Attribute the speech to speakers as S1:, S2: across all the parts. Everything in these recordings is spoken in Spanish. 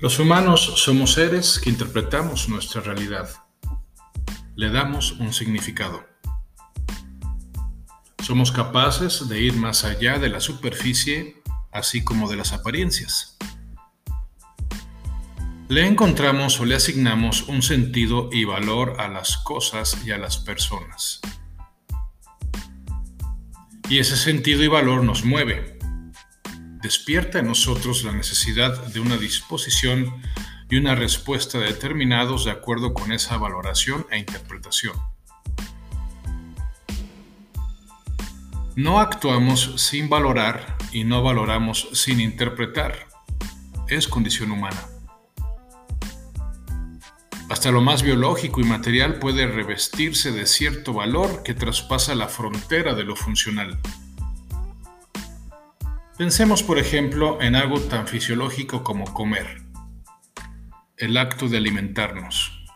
S1: Los humanos somos seres que interpretamos nuestra realidad. Le damos un significado. Somos capaces de ir más allá de la superficie, así como de las apariencias. Le encontramos o le asignamos un sentido y valor a las cosas y a las personas. Y ese sentido y valor nos mueve, despierta en nosotros la necesidad de una disposición y una respuesta determinados de acuerdo con esa valoración e interpretación. No actuamos sin valorar y no valoramos sin interpretar. Es condición humana. Hasta lo más biológico y material puede revestirse de cierto valor que traspasa la frontera de lo funcional. Pensemos, por ejemplo, en algo tan fisiológico como comer, el acto de alimentarnos.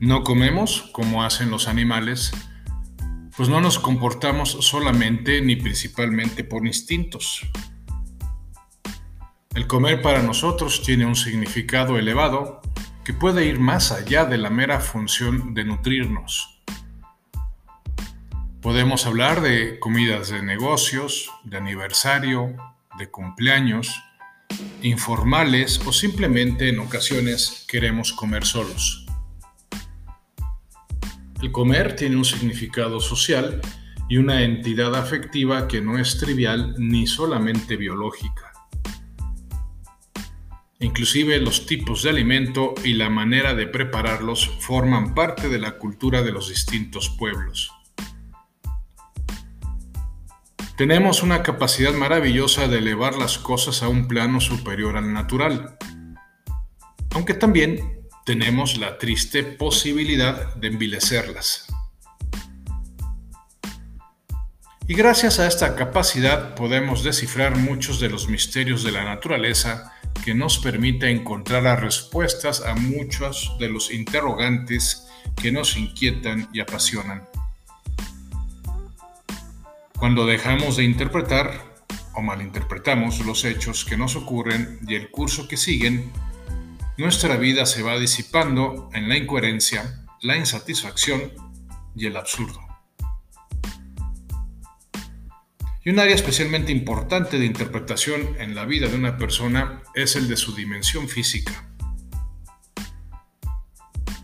S1: No comemos como hacen los animales, pues no nos comportamos solamente ni principalmente por instintos. El comer para nosotros tiene un significado elevado que puede ir más allá de la mera función de nutrirnos. Podemos hablar de comidas de negocios, de aniversario, de cumpleaños, informales o simplemente en ocasiones queremos comer solos. El comer tiene un significado social y una entidad afectiva que no es trivial ni solamente biológica. Inclusive los tipos de alimento y la manera de prepararlos forman parte de la cultura de los distintos pueblos. Tenemos una capacidad maravillosa de elevar las cosas a un plano superior al natural, aunque también tenemos la triste posibilidad de envilecerlas. Y gracias a esta capacidad podemos descifrar muchos de los misterios de la naturaleza que nos permite encontrar las respuestas a muchos de los interrogantes que nos inquietan y apasionan. Cuando dejamos de interpretar o malinterpretamos los hechos que nos ocurren y el curso que siguen, nuestra vida se va disipando en la incoherencia, la insatisfacción y el absurdo. Y un área especialmente importante de interpretación en la vida de una persona es el de su dimensión física.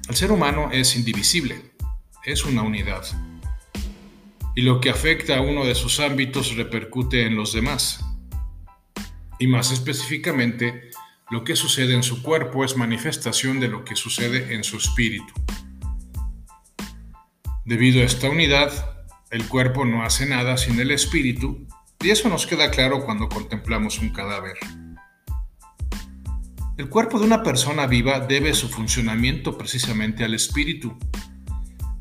S1: El ser humano es indivisible, es una unidad y lo que afecta a uno de sus ámbitos repercute en los demás. Y más específicamente, lo que sucede en su cuerpo es manifestación de lo que sucede en su espíritu. Debido a esta unidad, el cuerpo no hace nada sin el espíritu, y eso nos queda claro cuando contemplamos un cadáver. El cuerpo de una persona viva debe su funcionamiento precisamente al espíritu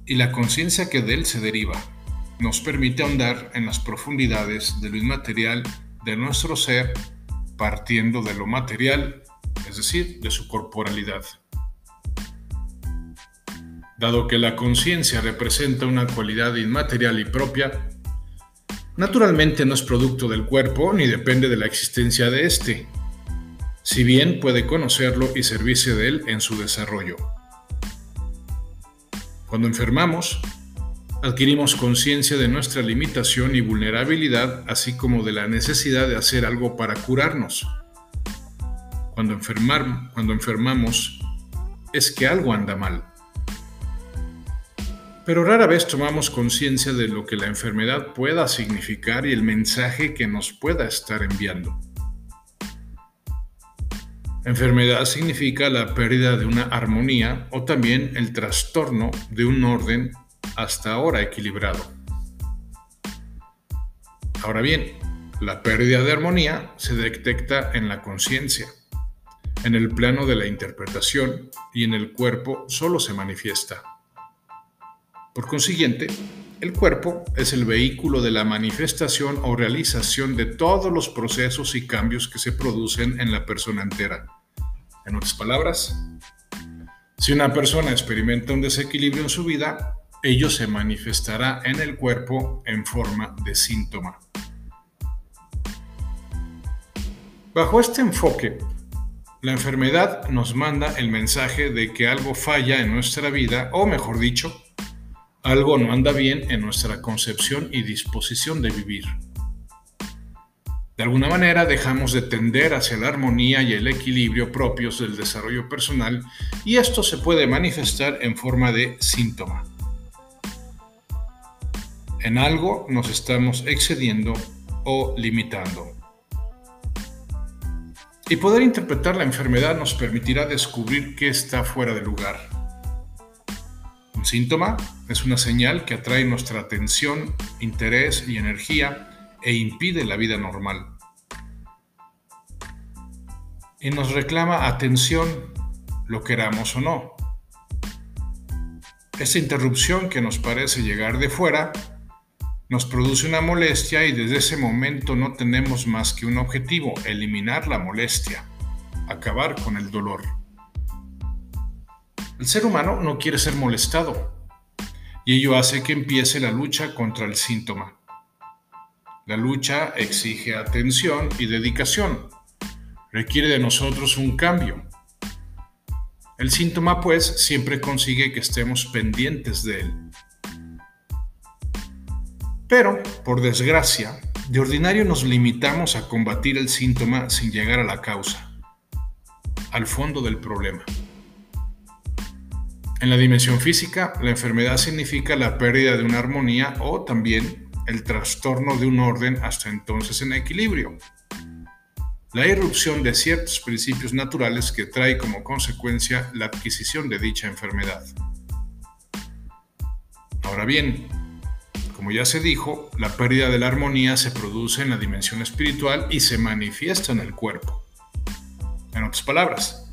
S1: y la conciencia que de él se deriva nos permite ahondar en las profundidades de lo inmaterial de nuestro ser partiendo de lo material, es decir, de su corporalidad. Dado que la conciencia representa una cualidad inmaterial y propia, naturalmente no es producto del cuerpo ni depende de la existencia de éste, si bien puede conocerlo y servirse de él en su desarrollo. Cuando enfermamos, adquirimos conciencia de nuestra limitación y vulnerabilidad, así como de la necesidad de hacer algo para curarnos. Cuando, enfermar, cuando enfermamos, es que algo anda mal. Pero rara vez tomamos conciencia de lo que la enfermedad pueda significar y el mensaje que nos pueda estar enviando. Enfermedad significa la pérdida de una armonía o también el trastorno de un orden hasta ahora equilibrado. Ahora bien, la pérdida de armonía se detecta en la conciencia, en el plano de la interpretación y en el cuerpo solo se manifiesta. Por consiguiente, el cuerpo es el vehículo de la manifestación o realización de todos los procesos y cambios que se producen en la persona entera. En otras palabras, si una persona experimenta un desequilibrio en su vida, ello se manifestará en el cuerpo en forma de síntoma. Bajo este enfoque, La enfermedad nos manda el mensaje de que algo falla en nuestra vida, o mejor dicho, algo no anda bien en nuestra concepción y disposición de vivir. De alguna manera dejamos de tender hacia la armonía y el equilibrio propios del desarrollo personal y esto se puede manifestar en forma de síntoma. En algo nos estamos excediendo o limitando. Y poder interpretar la enfermedad nos permitirá descubrir qué está fuera de lugar. Un síntoma es una señal que atrae nuestra atención, interés y energía e impide la vida normal. Y nos reclama atención, lo queramos o no. Esta interrupción que nos parece llegar de fuera nos produce una molestia y desde ese momento no tenemos más que un objetivo, eliminar la molestia, acabar con el dolor. El ser humano no quiere ser molestado y ello hace que empiece la lucha contra el síntoma. La lucha exige atención y dedicación, requiere de nosotros un cambio. El síntoma pues siempre consigue que estemos pendientes de él pero, por desgracia, de ordinario nos limitamos a combatir el síntoma sin llegar a la causa, al fondo del problema. En la dimensión física, la enfermedad significa la pérdida de una armonía o también el trastorno de un orden hasta entonces en equilibrio. La irrupción de ciertos principios naturales que trae como consecuencia la adquisición de dicha enfermedad. Ahora bien, como ya se dijo, la pérdida de la armonía se produce en la dimensión espiritual y se manifiesta en el cuerpo. En otras palabras,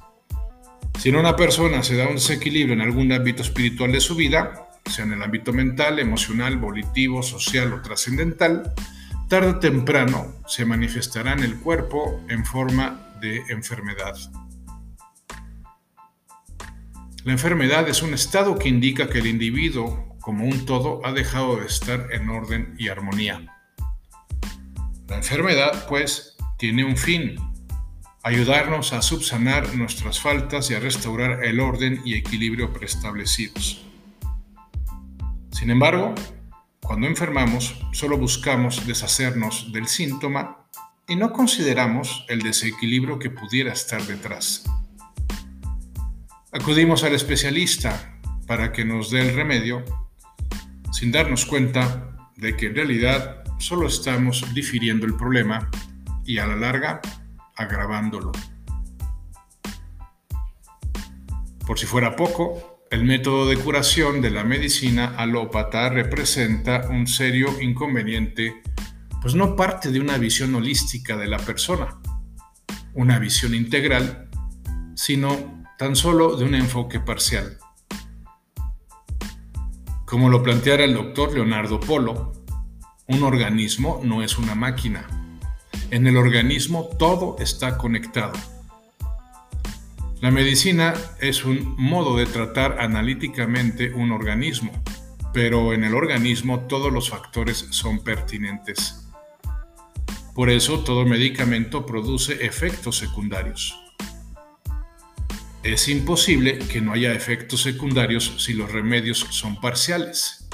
S1: si en una persona se da un desequilibrio en algún ámbito espiritual de su vida, sea en el ámbito mental, emocional, volitivo, social o trascendental, tarde o temprano se manifestará en el cuerpo en forma de enfermedad. La enfermedad es un estado que indica que el individuo como un todo ha dejado de estar en orden y armonía. La enfermedad, pues, tiene un fin, ayudarnos a subsanar nuestras faltas y a restaurar el orden y equilibrio preestablecidos. Sin embargo, cuando enfermamos, solo buscamos deshacernos del síntoma y no consideramos el desequilibrio que pudiera estar detrás. Acudimos al especialista para que nos dé el remedio sin darnos cuenta de que en realidad solo estamos difiriendo el problema y a la larga agravándolo. Por si fuera poco, el método de curación de la medicina alópata representa un serio inconveniente, pues no parte de una visión holística de la persona, una visión integral, sino tan solo de un enfoque parcial. Como lo planteara el doctor Leonardo Polo, un organismo no es una máquina. En el organismo todo está conectado. La medicina es un modo de tratar analíticamente un organismo, pero en el organismo todos los factores son pertinentes. Por eso todo medicamento produce efectos secundarios. Es imposible que no haya efectos secundarios si los remedios son parciales.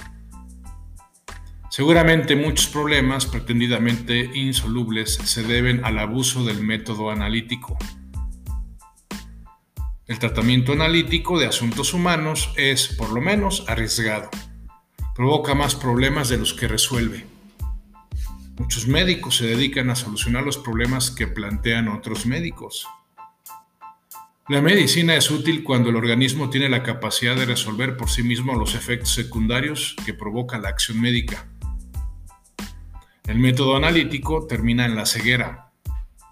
S1: Seguramente muchos problemas pretendidamente insolubles se deben al abuso del método analítico. El tratamiento analítico de asuntos humanos es, por lo menos, arriesgado. Provoca más problemas de los que resuelve. Muchos médicos se dedican a solucionar los problemas que plantean otros médicos. La medicina es útil cuando el organismo tiene la capacidad de resolver por sí mismo los efectos secundarios que provoca la acción médica. El método analítico termina en la ceguera,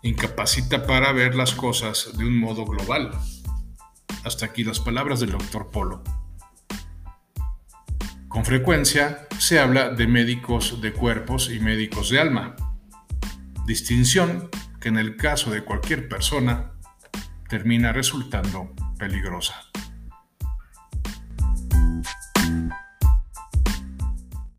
S1: incapacita para ver las cosas de un modo global. Hasta aquí las palabras del doctor Polo. Con frecuencia se habla de médicos de cuerpos y médicos de alma, distinción que en el caso de cualquier persona termina resultando peligrosa.